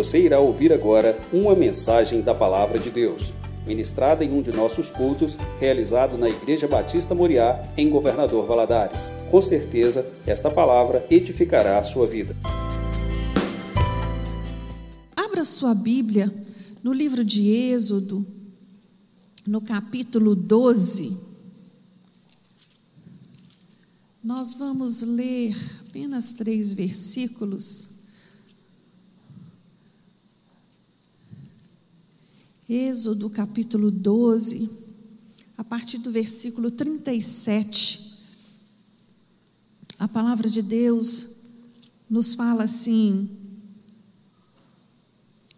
Você irá ouvir agora uma mensagem da Palavra de Deus, ministrada em um de nossos cultos, realizado na Igreja Batista Moriá, em Governador Valadares. Com certeza, esta palavra edificará a sua vida. Abra sua Bíblia no livro de Êxodo, no capítulo 12. Nós vamos ler apenas três versículos. Êxodo capítulo 12, a partir do versículo 37. A palavra de Deus nos fala assim: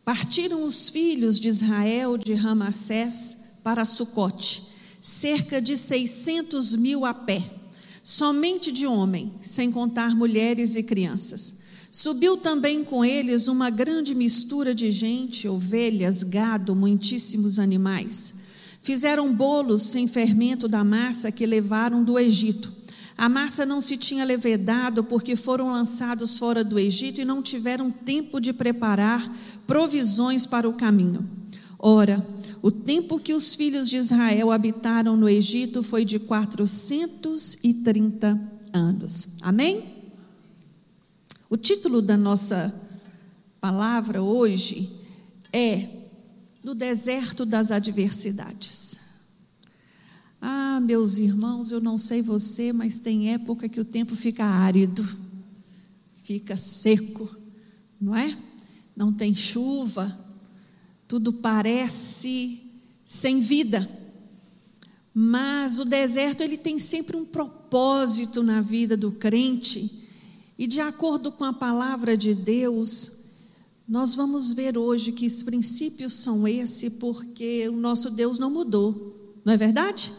Partiram os filhos de Israel de Ramassés para Sucote, cerca de seiscentos mil a pé somente de homem, sem contar mulheres e crianças. Subiu também com eles uma grande mistura de gente, ovelhas, gado, muitíssimos animais. Fizeram bolos sem fermento da massa que levaram do Egito. A massa não se tinha levedado porque foram lançados fora do Egito e não tiveram tempo de preparar provisões para o caminho. Ora, o tempo que os filhos de Israel habitaram no Egito foi de 430 anos. Amém? O título da nossa palavra hoje é No deserto das adversidades. Ah, meus irmãos, eu não sei você, mas tem época que o tempo fica árido, fica seco, não é? Não tem chuva, tudo parece sem vida. Mas o deserto ele tem sempre um propósito na vida do crente. E de acordo com a palavra de Deus, nós vamos ver hoje que os princípios são esse porque o nosso Deus não mudou. Não é verdade?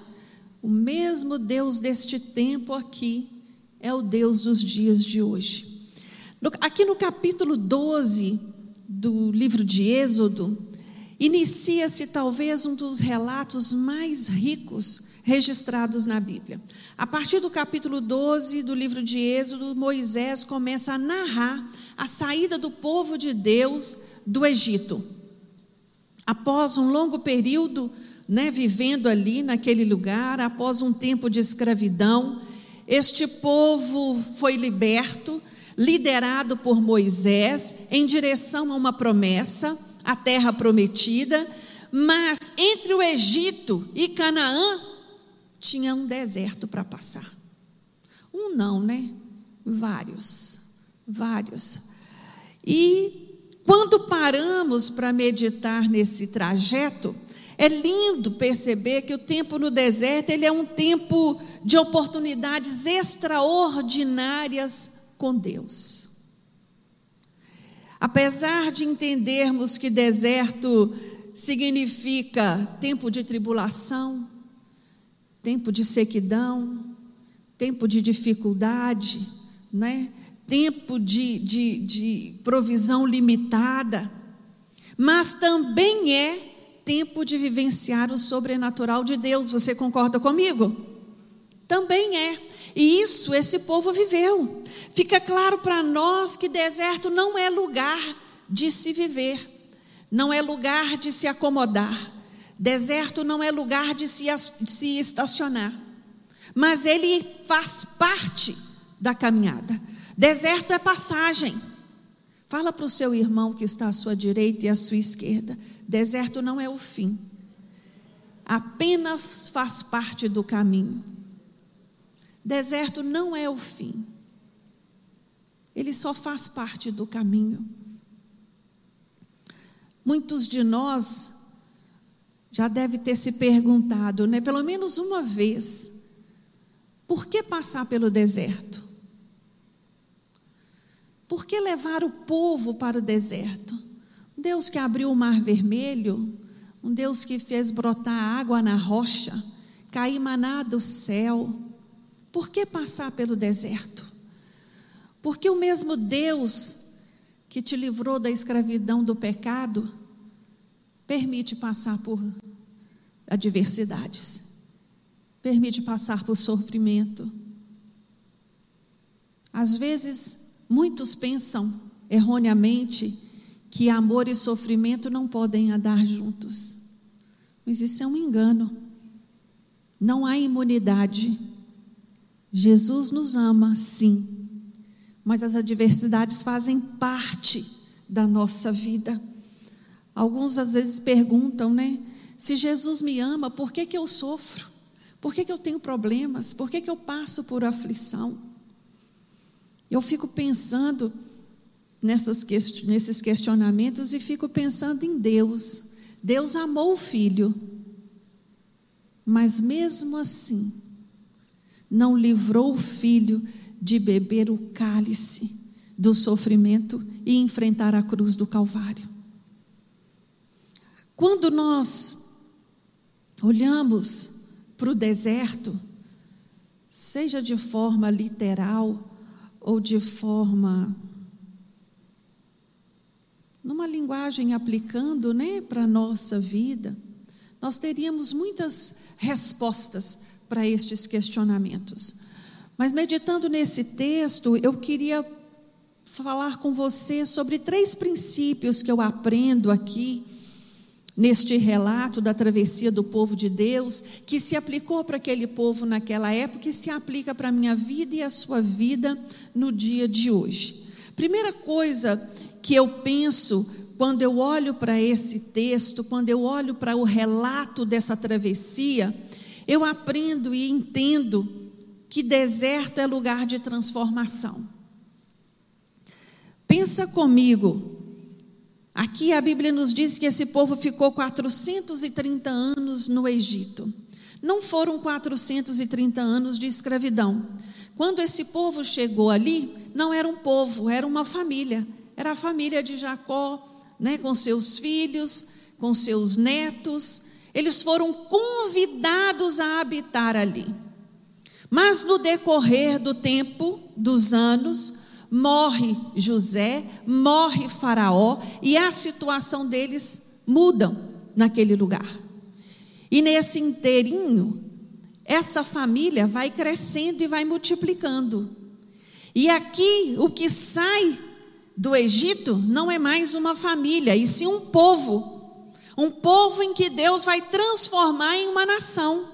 O mesmo Deus deste tempo aqui é o Deus dos dias de hoje. Aqui no capítulo 12 do livro de Êxodo, inicia-se talvez um dos relatos mais ricos registrados na Bíblia. A partir do capítulo 12 do livro de Êxodo, Moisés começa a narrar a saída do povo de Deus do Egito. Após um longo período, né, vivendo ali naquele lugar, após um tempo de escravidão, este povo foi liberto, liderado por Moisés, em direção a uma promessa a terra prometida, mas entre o Egito e Canaã tinha um deserto para passar. Um não, né? Vários, vários. E quando paramos para meditar nesse trajeto, é lindo perceber que o tempo no deserto ele é um tempo de oportunidades extraordinárias com Deus. Apesar de entendermos que deserto significa tempo de tribulação, tempo de sequidão, tempo de dificuldade, né? tempo de, de, de provisão limitada, mas também é tempo de vivenciar o sobrenatural de Deus. Você concorda comigo? Também é. E isso esse povo viveu. Fica claro para nós que deserto não é lugar de se viver, não é lugar de se acomodar. Deserto não é lugar de se, de se estacionar, mas ele faz parte da caminhada. Deserto é passagem. Fala para o seu irmão que está à sua direita e à sua esquerda: deserto não é o fim, apenas faz parte do caminho. Deserto não é o fim. Ele só faz parte do caminho. Muitos de nós já devem ter se perguntado, né, pelo menos uma vez, por que passar pelo deserto? Por que levar o povo para o deserto? Um Deus que abriu o mar vermelho, um Deus que fez brotar água na rocha, cair maná do céu, por que passar pelo deserto? Porque o mesmo Deus que te livrou da escravidão do pecado permite passar por adversidades, permite passar por sofrimento. Às vezes, muitos pensam erroneamente que amor e sofrimento não podem andar juntos. Mas isso é um engano. Não há imunidade. Jesus nos ama, sim, mas as adversidades fazem parte da nossa vida. Alguns às vezes perguntam, né? Se Jesus me ama, por que, que eu sofro? Por que, que eu tenho problemas? Por que, que eu passo por aflição? Eu fico pensando nessas, nesses questionamentos e fico pensando em Deus. Deus amou o filho, mas mesmo assim, não livrou o filho de beber o cálice do sofrimento e enfrentar a cruz do Calvário. Quando nós olhamos para o deserto, seja de forma literal ou de forma numa linguagem aplicando, né, para a nossa vida, nós teríamos muitas respostas para estes questionamentos. Mas meditando nesse texto, eu queria falar com você sobre três princípios que eu aprendo aqui neste relato da travessia do povo de Deus, que se aplicou para aquele povo naquela época e se aplica para a minha vida e a sua vida no dia de hoje. Primeira coisa que eu penso quando eu olho para esse texto, quando eu olho para o relato dessa travessia, eu aprendo e entendo que deserto é lugar de transformação. Pensa comigo, aqui a Bíblia nos diz que esse povo ficou 430 anos no Egito. Não foram 430 anos de escravidão. Quando esse povo chegou ali, não era um povo, era uma família era a família de Jacó, né, com seus filhos, com seus netos. Eles foram convidados a habitar ali. Mas no decorrer do tempo, dos anos, morre José, morre Faraó e a situação deles muda naquele lugar. E nesse inteirinho, essa família vai crescendo e vai multiplicando. E aqui o que sai do Egito não é mais uma família, e sim um povo. Um povo em que Deus vai transformar em uma nação.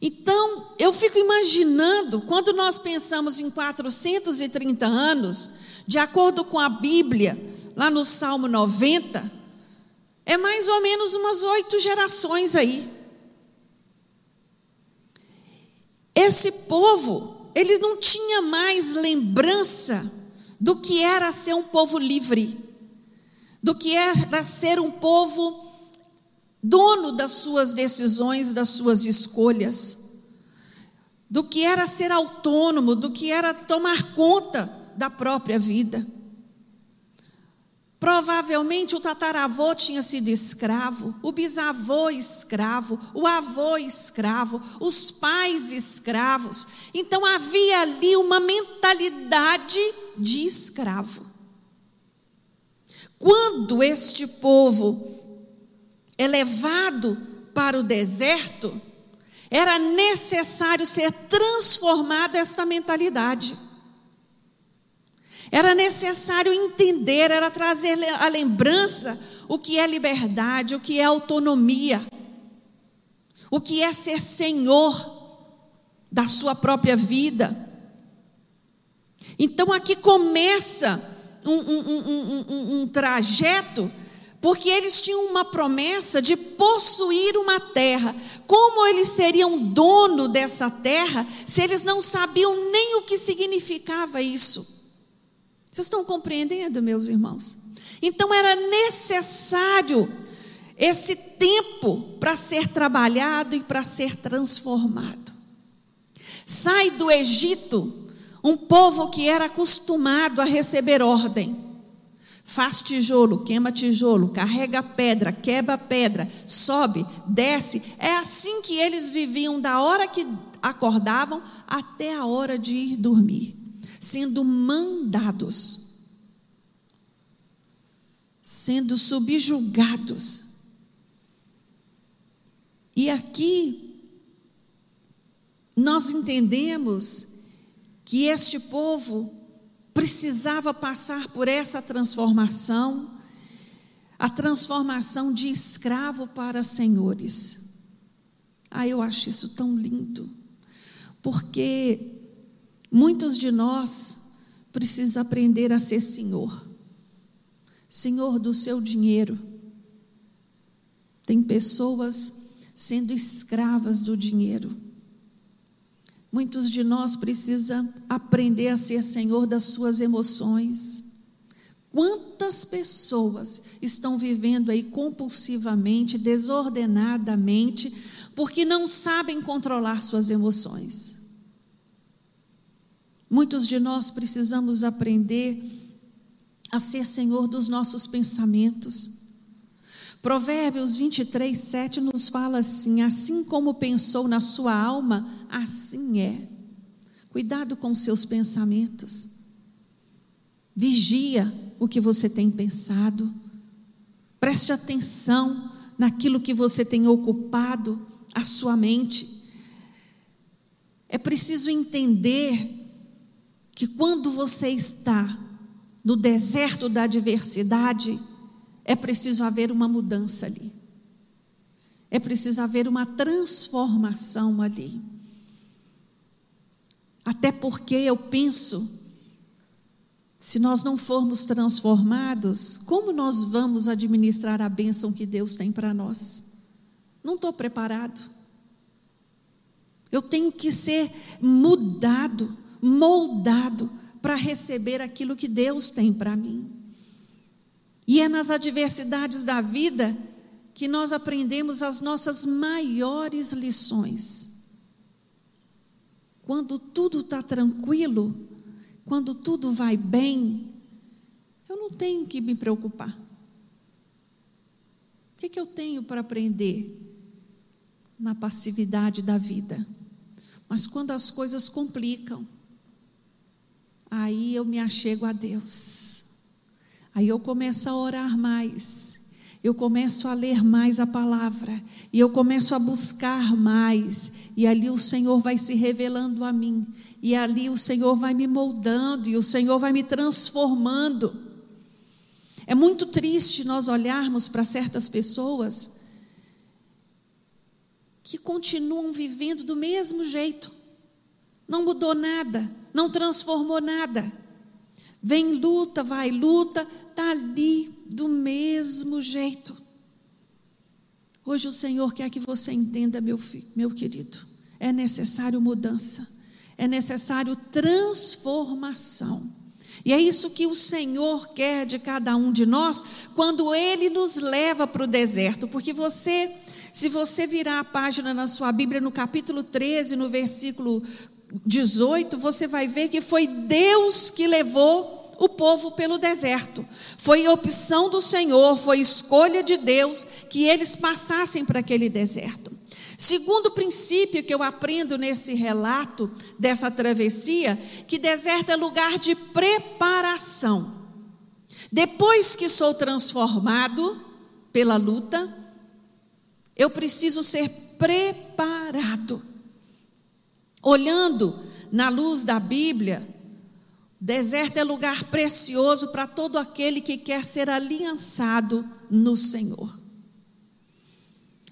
Então, eu fico imaginando, quando nós pensamos em 430 anos, de acordo com a Bíblia, lá no Salmo 90, é mais ou menos umas oito gerações aí. Esse povo, ele não tinha mais lembrança do que era ser um povo livre, do que era ser um povo dono das suas decisões, das suas escolhas, do que era ser autônomo, do que era tomar conta da própria vida. Provavelmente o tataravô tinha sido escravo, o bisavô escravo, o avô escravo, os pais escravos. Então havia ali uma mentalidade de escravo. Quando este povo é levado para o deserto, era necessário ser transformada esta mentalidade. Era necessário entender, era trazer a lembrança o que é liberdade, o que é autonomia, o que é ser senhor da sua própria vida. Então aqui começa um, um, um, um, trajeto, porque eles tinham uma promessa de possuir uma terra. Como eles seriam dono dessa terra se eles não sabiam nem o que significava isso? Vocês estão compreendendo, meus irmãos? Então era necessário esse tempo para ser trabalhado e para ser transformado. Sai do Egito um povo que era acostumado a receber ordem. Faz tijolo, queima tijolo, carrega pedra, quebra pedra, sobe, desce. É assim que eles viviam da hora que acordavam até a hora de ir dormir sendo mandados, sendo subjugados. E aqui nós entendemos que este povo precisava passar por essa transformação, a transformação de escravo para senhores. Ah, eu acho isso tão lindo, porque muitos de nós precisam aprender a ser senhor, senhor do seu dinheiro. Tem pessoas sendo escravas do dinheiro. Muitos de nós precisam aprender a ser senhor das suas emoções. Quantas pessoas estão vivendo aí compulsivamente, desordenadamente, porque não sabem controlar suas emoções? Muitos de nós precisamos aprender a ser senhor dos nossos pensamentos. Provérbios 23, 7 nos fala assim: assim como pensou na sua alma, assim é. Cuidado com seus pensamentos. Vigia o que você tem pensado. Preste atenção naquilo que você tem ocupado a sua mente. É preciso entender que quando você está no deserto da adversidade, é preciso haver uma mudança ali. É preciso haver uma transformação ali. Até porque eu penso, se nós não formos transformados, como nós vamos administrar a bênção que Deus tem para nós? Não estou preparado. Eu tenho que ser mudado, moldado para receber aquilo que Deus tem para mim. E é nas adversidades da vida que nós aprendemos as nossas maiores lições. Quando tudo está tranquilo, quando tudo vai bem, eu não tenho que me preocupar. O que, que eu tenho para aprender na passividade da vida? Mas quando as coisas complicam, aí eu me achego a Deus. Aí eu começo a orar mais, eu começo a ler mais a palavra, e eu começo a buscar mais, e ali o Senhor vai se revelando a mim, e ali o Senhor vai me moldando, e o Senhor vai me transformando. É muito triste nós olharmos para certas pessoas que continuam vivendo do mesmo jeito, não mudou nada, não transformou nada. Vem luta, vai luta, está ali do mesmo jeito. Hoje o Senhor quer que você entenda, meu, meu querido, é necessário mudança, é necessário transformação. E é isso que o Senhor quer de cada um de nós quando Ele nos leva para o deserto, porque você, se você virar a página na sua Bíblia, no capítulo 13, no versículo 18, você vai ver que foi Deus que levou o povo pelo deserto. Foi opção do Senhor, foi escolha de Deus que eles passassem para aquele deserto. Segundo princípio que eu aprendo nesse relato dessa travessia, que deserto é lugar de preparação. Depois que sou transformado pela luta, eu preciso ser preparado. Olhando na luz da Bíblia, Deserto é lugar precioso para todo aquele que quer ser aliançado no Senhor.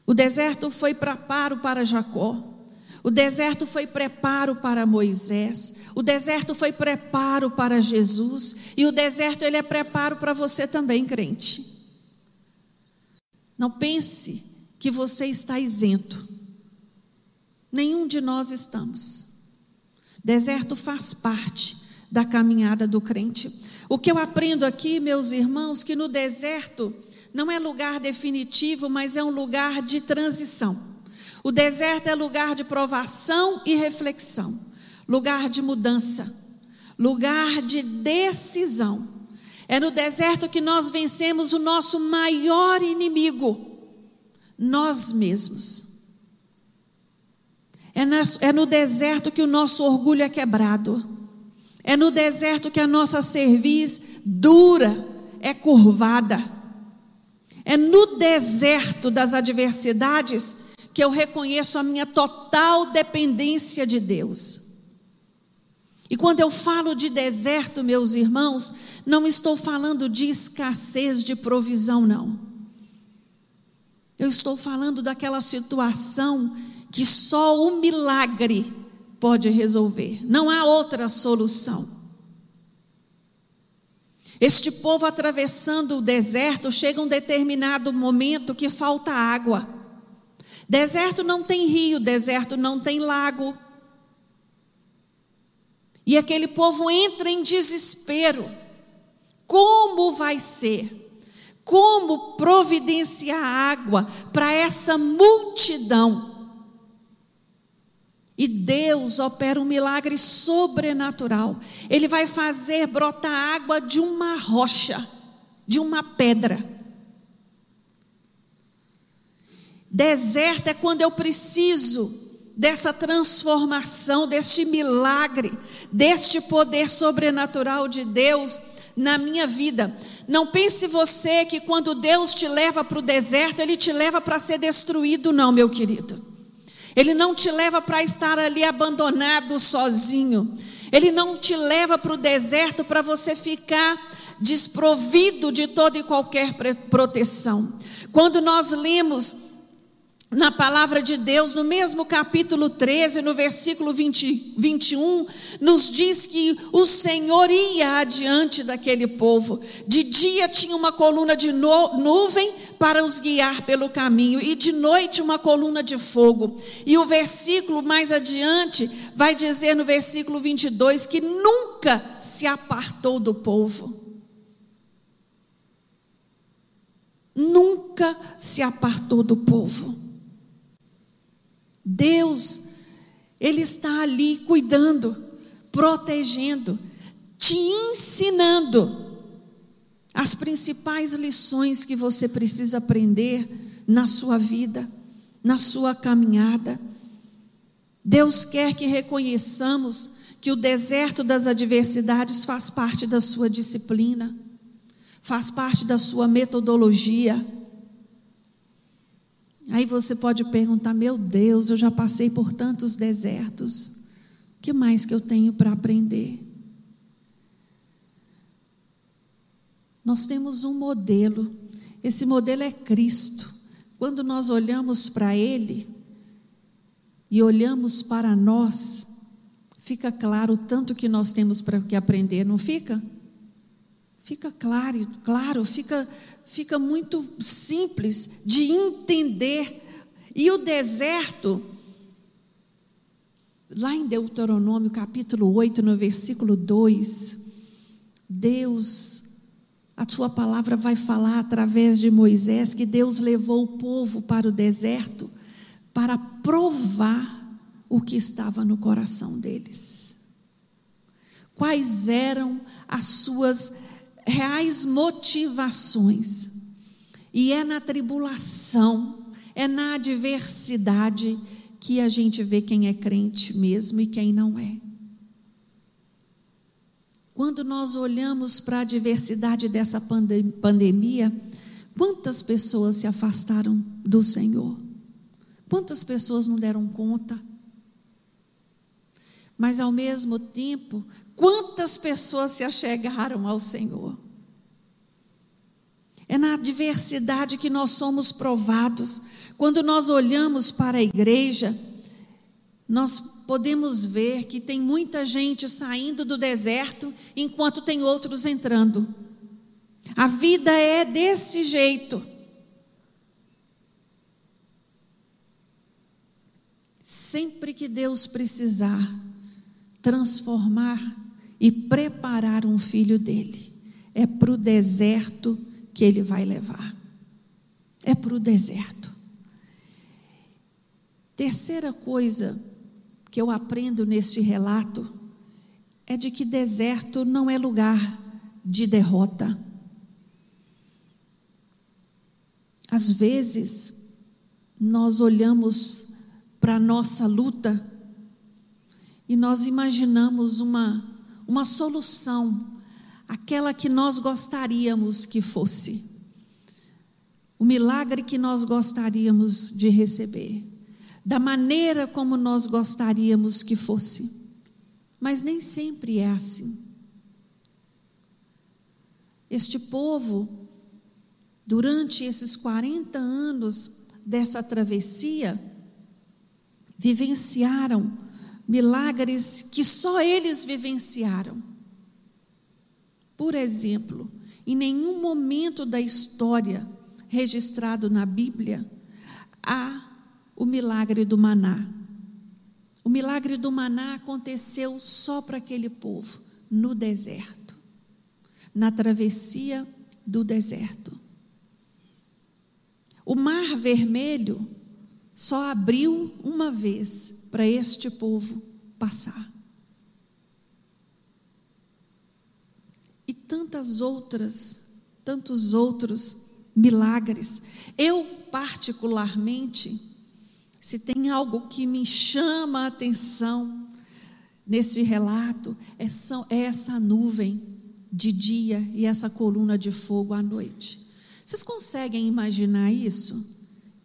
O deserto foi preparo para Jacó. O deserto foi preparo para Moisés. O deserto foi preparo para Jesus. E o deserto ele é preparo para você também, crente. Não pense que você está isento. Nenhum de nós estamos. Deserto faz parte da caminhada do crente. O que eu aprendo aqui, meus irmãos, que no deserto não é lugar definitivo, mas é um lugar de transição. O deserto é lugar de provação e reflexão, lugar de mudança, lugar de decisão. É no deserto que nós vencemos o nosso maior inimigo, nós mesmos. É no deserto que o nosso orgulho é quebrado. É no deserto que a nossa cerviz dura, é curvada. É no deserto das adversidades que eu reconheço a minha total dependência de Deus. E quando eu falo de deserto, meus irmãos, não estou falando de escassez de provisão, não. Eu estou falando daquela situação que só o milagre pode resolver, não há outra solução. Este povo atravessando o deserto, chega um determinado momento que falta água. Deserto não tem rio, deserto não tem lago. E aquele povo entra em desespero. Como vai ser? Como providenciar água para essa multidão? E Deus opera um milagre sobrenatural. Ele vai fazer brotar água de uma rocha, de uma pedra. Deserto é quando eu preciso dessa transformação, deste milagre, deste poder sobrenatural de Deus na minha vida. Não pense você que quando Deus te leva para o deserto, Ele te leva para ser destruído, não, meu querido. Ele não te leva para estar ali abandonado sozinho. Ele não te leva para o deserto para você ficar desprovido de toda e qualquer proteção. Quando nós lemos na palavra de Deus, no mesmo capítulo 13, no versículo 20, 21, nos diz que o Senhor ia adiante daquele povo. De dia tinha uma coluna de nuvem para os guiar pelo caminho, e de noite uma coluna de fogo. E o versículo mais adiante vai dizer no versículo 22 que nunca se apartou do povo. Nunca se apartou do povo. Deus, Ele está ali cuidando, protegendo, te ensinando as principais lições que você precisa aprender na sua vida, na sua caminhada. Deus quer que reconheçamos que o deserto das adversidades faz parte da sua disciplina, faz parte da sua metodologia. Aí você pode perguntar: meu Deus, eu já passei por tantos desertos, o que mais que eu tenho para aprender? Nós temos um modelo, esse modelo é Cristo. Quando nós olhamos para Ele e olhamos para nós, fica claro o tanto que nós temos para que aprender, não fica? Fica claro, claro, fica, fica muito simples de entender. E o deserto, lá em Deuteronômio capítulo 8, no versículo 2, Deus, a sua palavra vai falar através de Moisés que Deus levou o povo para o deserto para provar o que estava no coração deles. Quais eram as suas reais motivações. E é na tribulação, é na adversidade que a gente vê quem é crente mesmo e quem não é. Quando nós olhamos para a adversidade dessa pandemia, quantas pessoas se afastaram do Senhor? Quantas pessoas não deram conta? Mas ao mesmo tempo, Quantas pessoas se achegaram ao Senhor? É na adversidade que nós somos provados. Quando nós olhamos para a igreja, nós podemos ver que tem muita gente saindo do deserto, enquanto tem outros entrando. A vida é desse jeito. Sempre que Deus precisar transformar e preparar um filho dele. É para o deserto que ele vai levar. É para o deserto. Terceira coisa que eu aprendo neste relato é de que deserto não é lugar de derrota. Às vezes, nós olhamos para a nossa luta e nós imaginamos uma uma solução, aquela que nós gostaríamos que fosse, o milagre que nós gostaríamos de receber, da maneira como nós gostaríamos que fosse. Mas nem sempre é assim. Este povo, durante esses 40 anos dessa travessia, vivenciaram milagres que só eles vivenciaram. Por exemplo, em nenhum momento da história registrado na Bíblia há o milagre do maná. O milagre do maná aconteceu só para aquele povo, no deserto, na travessia do deserto. O Mar Vermelho só abriu uma vez para este povo passar. E tantas outras, tantos outros milagres. Eu, particularmente, se tem algo que me chama a atenção nesse relato, é, é essa nuvem de dia e essa coluna de fogo à noite. Vocês conseguem imaginar isso?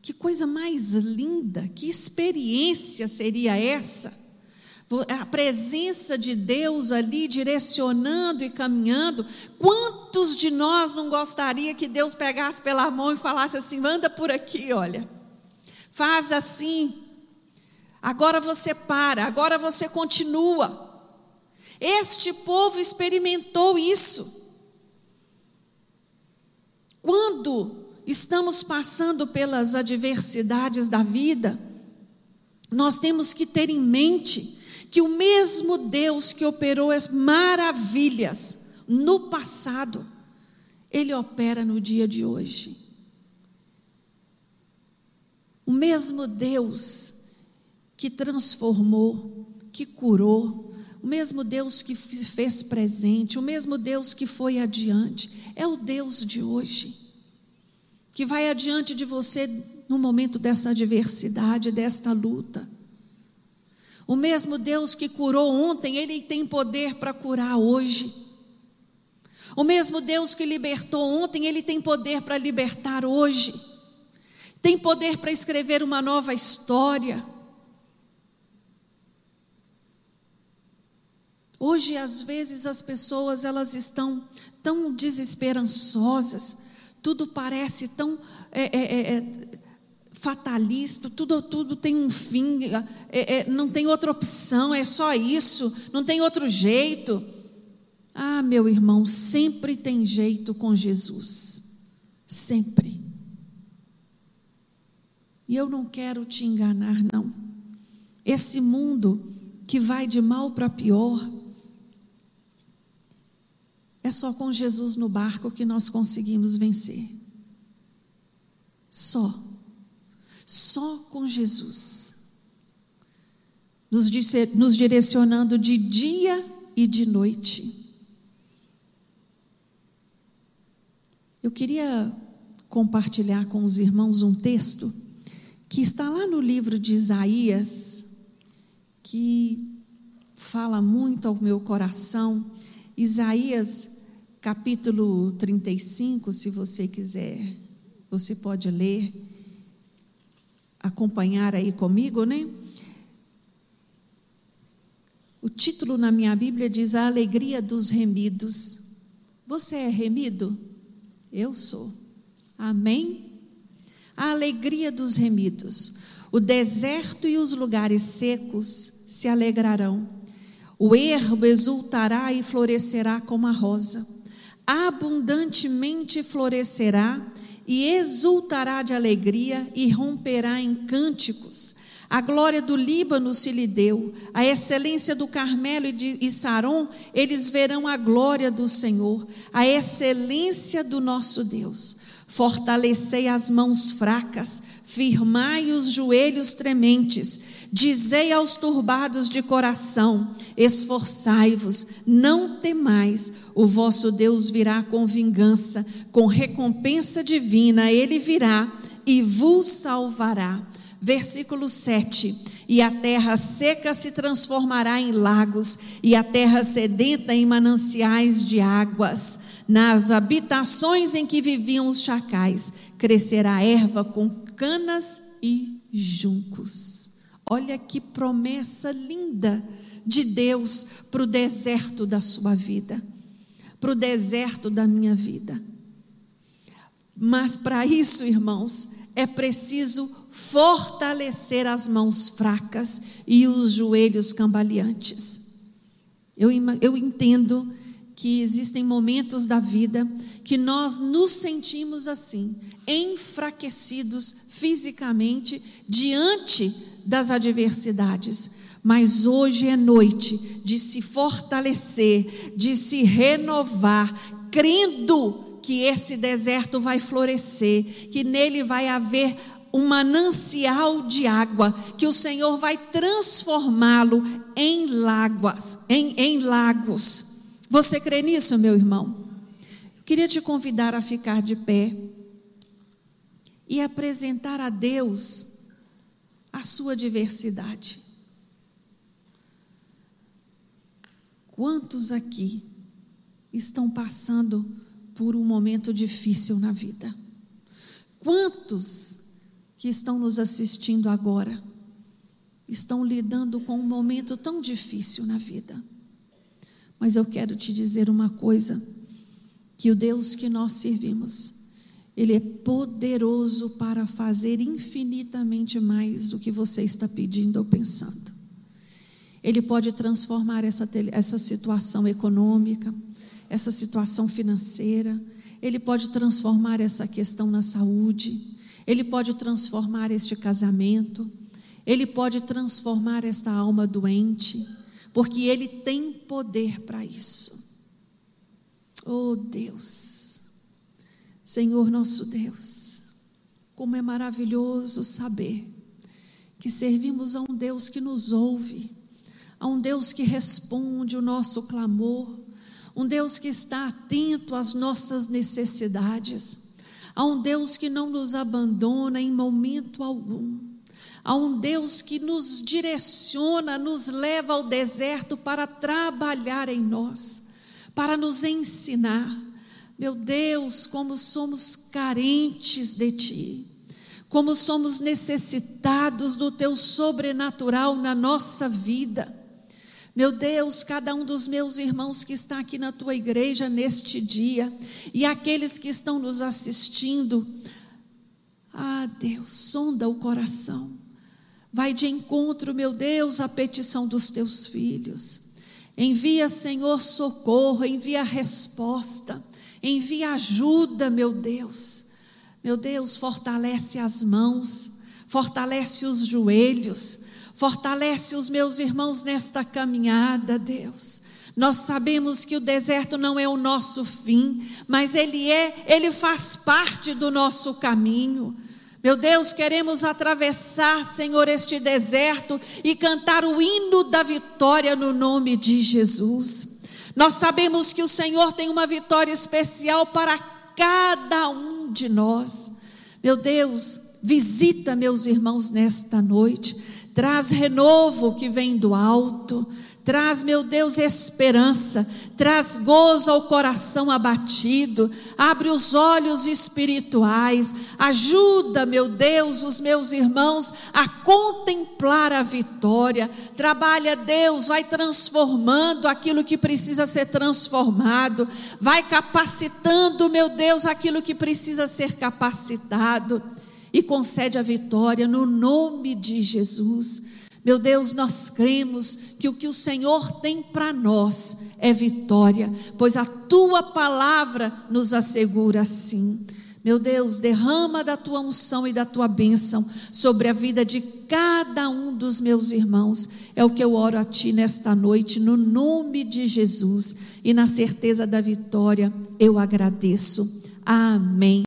Que coisa mais linda, que experiência seria essa? A presença de Deus ali direcionando e caminhando. Quantos de nós não gostaria que Deus pegasse pela mão e falasse assim: anda por aqui, olha faz assim. Agora você para, agora você continua. Este povo experimentou isso. Quando estamos passando pelas adversidades da vida, nós temos que ter em mente que o mesmo Deus que operou as maravilhas no passado, Ele opera no dia de hoje. O mesmo Deus que transformou, que curou, o mesmo Deus que fez presente, o mesmo Deus que foi adiante, é o Deus de hoje, que vai adiante de você no momento dessa adversidade, desta luta. O mesmo Deus que curou ontem, Ele tem poder para curar hoje. O mesmo Deus que libertou ontem, Ele tem poder para libertar hoje tem poder para escrever uma nova história. Hoje, às vezes, as pessoas elas estão tão desesperançosas, tudo parece tão é, é, é, é fatalista, tudo, tudo tem um fim, é, é, não tem outra opção, é só isso, não tem outro jeito. Ah, meu irmão, sempre tem jeito com Jesus, sempre. E eu não quero te enganar, não. Esse mundo que vai de mal para pior, é só com Jesus no barco que nós conseguimos vencer. Só. Só com Jesus. Nos, nos direcionando de dia e de noite. Eu queria compartilhar com os irmãos um texto que está lá no livro de Isaías, que fala muito ao meu coração. Isaías, capítulo 35, se você quiser, você pode ler, acompanhar aí comigo, né? O título na minha Bíblia diz A Alegria dos Remidos. Você é remido? Eu sou. Amém? a alegria dos remidos. O deserto e os lugares secos se alegrarão. O ermo exultará e florescerá como a rosa. Abundantemente florescerá e exultará de alegria e romperá em cânticos. A glória do Líbano se lhe deu, a excelência do Carmelo e de Saron, eles verão a glória do Senhor, a excelência do nosso Deus. Fortalecei as mãos fracas, firmai os joelhos trementes, dizei aos turbados de coração: esforçai-vos, não temais, o vosso Deus virá com vingança, com recompensa divina, ele virá e vos salvará. Versículo 7 e a terra seca se transformará em lagos, e a terra sedenta em mananciais de águas. Nas habitações em que viviam os chacais, crescerá erva com canas e juncos. Olha que promessa linda de Deus para o deserto da sua vida, para o deserto da minha vida. Mas para isso, irmãos, é preciso fortalecer as mãos fracas e os joelhos cambaleantes. Eu, eu entendo que existem momentos da vida que nós nos sentimos assim, enfraquecidos fisicamente diante das adversidades. Mas hoje é noite de se fortalecer, de se renovar, crendo que esse deserto vai florescer, que nele vai haver um manancial de água, que o Senhor vai transformá-lo em em, em lagos. Você crê nisso, meu irmão? Eu queria te convidar a ficar de pé e apresentar a Deus a sua diversidade. Quantos aqui estão passando por um momento difícil na vida? Quantos que estão nos assistindo agora estão lidando com um momento tão difícil na vida? Mas eu quero te dizer uma coisa: que o Deus que nós servimos, Ele é poderoso para fazer infinitamente mais do que você está pedindo ou pensando. Ele pode transformar essa, essa situação econômica, essa situação financeira, Ele pode transformar essa questão na saúde, Ele pode transformar este casamento, Ele pode transformar esta alma doente porque Ele tem poder para isso. Oh Deus, Senhor nosso Deus, como é maravilhoso saber que servimos a um Deus que nos ouve, a um Deus que responde o nosso clamor, um Deus que está atento às nossas necessidades, a um Deus que não nos abandona em momento algum a um Deus que nos direciona, nos leva ao deserto para trabalhar em nós, para nos ensinar. Meu Deus, como somos carentes de Ti, como somos necessitados do Teu sobrenatural na nossa vida. Meu Deus, cada um dos meus irmãos que está aqui na tua igreja neste dia e aqueles que estão nos assistindo, ah, Deus, sonda o coração. Vai de encontro, meu Deus, à petição dos teus filhos. Envia, Senhor, socorro, envia resposta, envia ajuda, meu Deus. Meu Deus, fortalece as mãos, fortalece os joelhos, fortalece os meus irmãos nesta caminhada, Deus. Nós sabemos que o deserto não é o nosso fim, mas ele é, ele faz parte do nosso caminho. Meu Deus, queremos atravessar, Senhor, este deserto e cantar o hino da vitória no nome de Jesus. Nós sabemos que o Senhor tem uma vitória especial para cada um de nós. Meu Deus, visita meus irmãos nesta noite, traz renovo que vem do alto, traz, meu Deus, esperança, traz gozo ao coração abatido, abre os olhos espirituais, ajuda, meu Deus, os meus irmãos a contemplar a vitória. Trabalha, Deus, vai transformando aquilo que precisa ser transformado, vai capacitando, meu Deus, aquilo que precisa ser capacitado. E concede a vitória no nome de Jesus. Meu Deus, nós cremos que o que o Senhor tem para nós é vitória, pois a tua palavra nos assegura assim. Meu Deus, derrama da tua unção e da tua bênção sobre a vida de cada um dos meus irmãos. É o que eu oro a ti nesta noite, no nome de Jesus e na certeza da vitória, eu agradeço. Amém.